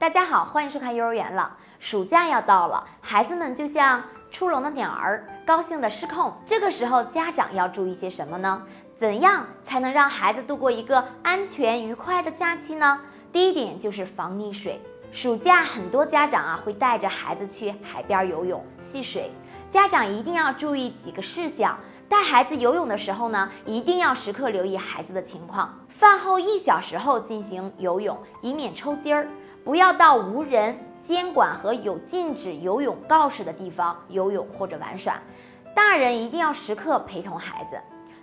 大家好，欢迎收看幼儿园了。暑假要到了，孩子们就像出笼的鸟儿，高兴的失控。这个时候，家长要注意些什么呢？怎样才能让孩子度过一个安全愉快的假期呢？第一点就是防溺水。暑假很多家长啊会带着孩子去海边游泳、戏水，家长一定要注意几个事项。带孩子游泳的时候呢，一定要时刻留意孩子的情况。饭后一小时后进行游泳，以免抽筋儿。不要到无人监管和有禁止游泳告示的地方游泳或者玩耍，大人一定要时刻陪同孩子。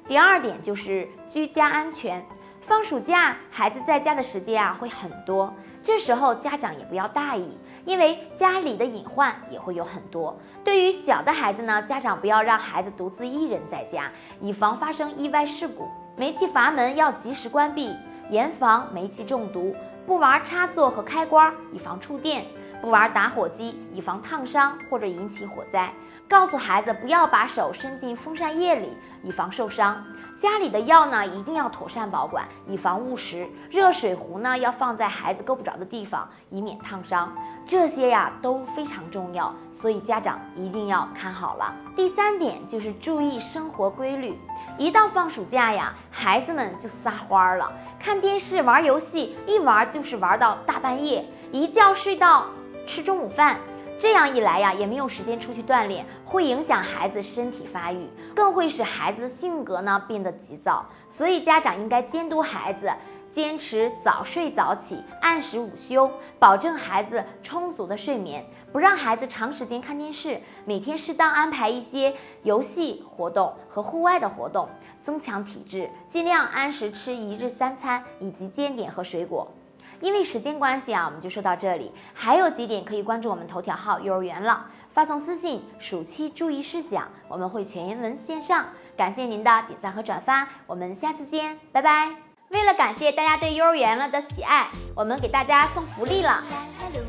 第二点就是居家安全，放暑假孩子在家的时间啊会很多，这时候家长也不要大意，因为家里的隐患也会有很多。对于小的孩子呢，家长不要让孩子独自一人在家，以防发生意外事故。煤气阀门要及时关闭，严防煤气中毒。不玩插座和开关，以防触电；不玩打火机，以防烫伤或者引起火灾。告诉孩子不要把手伸进风扇叶里，以防受伤。家里的药呢，一定要妥善保管，以防误食。热水壶呢，要放在孩子够不着的地方，以免烫伤。这些呀都非常重要，所以家长一定要看好了。第三点就是注意生活规律。一到放暑假呀，孩子们就撒欢儿了，看电视、玩游戏，一玩就是玩到大半夜，一觉睡到吃中午饭。这样一来呀，也没有时间出去锻炼，会影响孩子身体发育，更会使孩子的性格呢变得急躁。所以家长应该监督孩子，坚持早睡早起，按时午休，保证孩子充足的睡眠，不让孩子长时间看电视。每天适当安排一些游戏活动和户外的活动，增强体质。尽量按时吃一日三餐以及煎点和水果。因为时间关系啊，我们就说到这里。还有几点可以关注我们头条号“幼儿园了”，发送私信“暑期注意事项”，我们会全文线上。感谢您的点赞和转发，我们下次见，拜拜。为了感谢大家对幼儿园了的喜爱，我们给大家送福利了。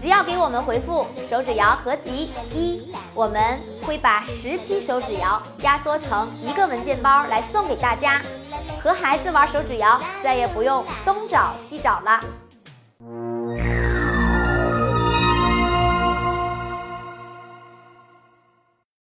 只要给我们回复“手指谣合集一”，我们会把十期手指谣压缩成一个文件包来送给大家。和孩子玩手指谣，再也不用东找西找了。